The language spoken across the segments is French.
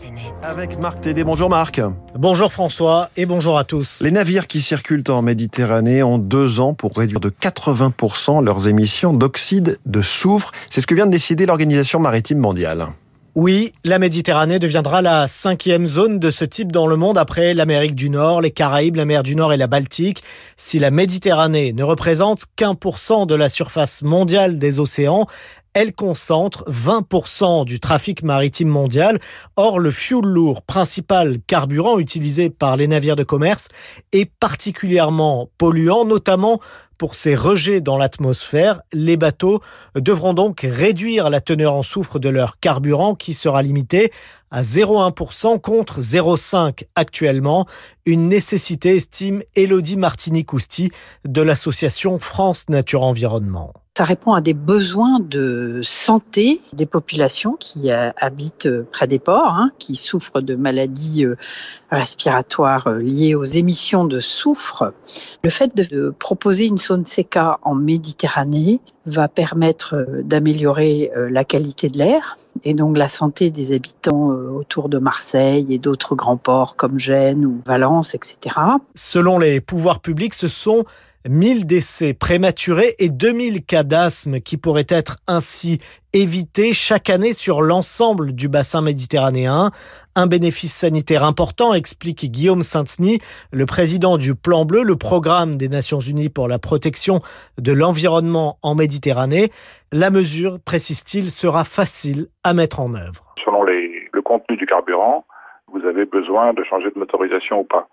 planète. Avec Marc Tédé. Bonjour Marc. Bonjour François et bonjour à tous. Les navires qui circulent en Méditerranée ont deux ans pour réduire de 80% leurs émissions d'oxyde de soufre. C'est ce que vient de décider l'Organisation maritime mondiale. Oui, la Méditerranée deviendra la cinquième zone de ce type dans le monde après l'Amérique du Nord, les Caraïbes, la mer du Nord et la Baltique. Si la Méditerranée ne représente qu'un pour cent de la surface mondiale des océans, elle concentre 20% du trafic maritime mondial. Or, le fuel lourd, principal carburant utilisé par les navires de commerce, est particulièrement polluant, notamment pour ses rejets dans l'atmosphère. Les bateaux devront donc réduire la teneur en soufre de leur carburant qui sera limité à 0,1% contre 0,5 actuellement. Une nécessité, estime Elodie Martini-Cousti de l'association France Nature Environnement ça répond à des besoins de santé des populations qui euh, habitent euh, près des ports, hein, qui souffrent de maladies euh, respiratoires liées aux émissions de soufre. Le fait de proposer une zone CK en Méditerranée va permettre d'améliorer la qualité de l'air et donc la santé des habitants autour de Marseille et d'autres grands ports comme Gênes ou Valence, etc. Selon les pouvoirs publics, ce sont 1000 décès prématurés et 2000 cas d'asthme qui pourraient être ainsi évités chaque année sur l'ensemble du bassin méditerranéen. Un bénéfice sanitaire important, explique Guillaume Saint-Denis, le président du Plan Bleu, le programme des Nations Unies pour la protection de l'environnement en Méditerranée. La mesure, précise-t-il, sera facile à mettre en œuvre. Selon le contenu du carburant, vous avez besoin de changer de motorisation ou pas.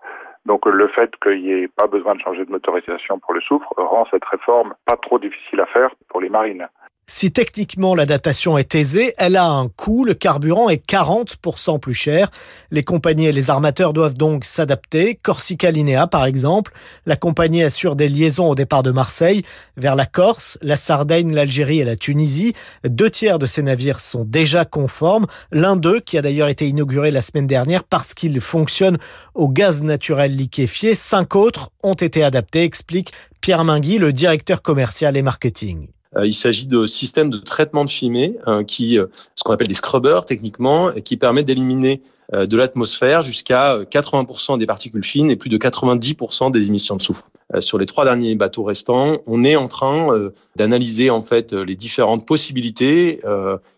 Donc le fait qu'il n'y ait pas besoin de changer de motorisation pour le soufre rend cette réforme pas trop difficile à faire pour les marines. Si techniquement la datation est aisée, elle a un coût. Le carburant est 40% plus cher. Les compagnies et les armateurs doivent donc s'adapter. Corsica Linea, par exemple, la compagnie assure des liaisons au départ de Marseille vers la Corse, la Sardaigne, l'Algérie et la Tunisie. Deux tiers de ces navires sont déjà conformes. L'un d'eux, qui a d'ailleurs été inauguré la semaine dernière parce qu'il fonctionne au gaz naturel liquéfié, cinq autres ont été adaptés, explique Pierre Mingui, le directeur commercial et marketing. Euh, il s'agit de systèmes de traitement de fumée euh, qui, euh, ce qu'on appelle des scrubbers techniquement, qui permettent d'éliminer de l'atmosphère jusqu'à 80% des particules fines et plus de 90% des émissions de soufre. Sur les trois derniers bateaux restants, on est en train d'analyser en fait les différentes possibilités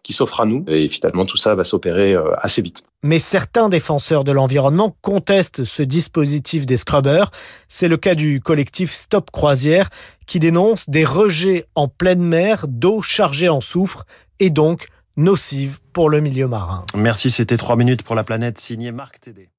qui s'offrent à nous et finalement tout ça va s'opérer assez vite. Mais certains défenseurs de l'environnement contestent ce dispositif des scrubbers. C'est le cas du collectif Stop Croisière qui dénonce des rejets en pleine mer d'eau chargée en soufre et donc nocive pour le milieu marin. Merci, c'était 3 minutes pour la planète, signé Marc Tédé.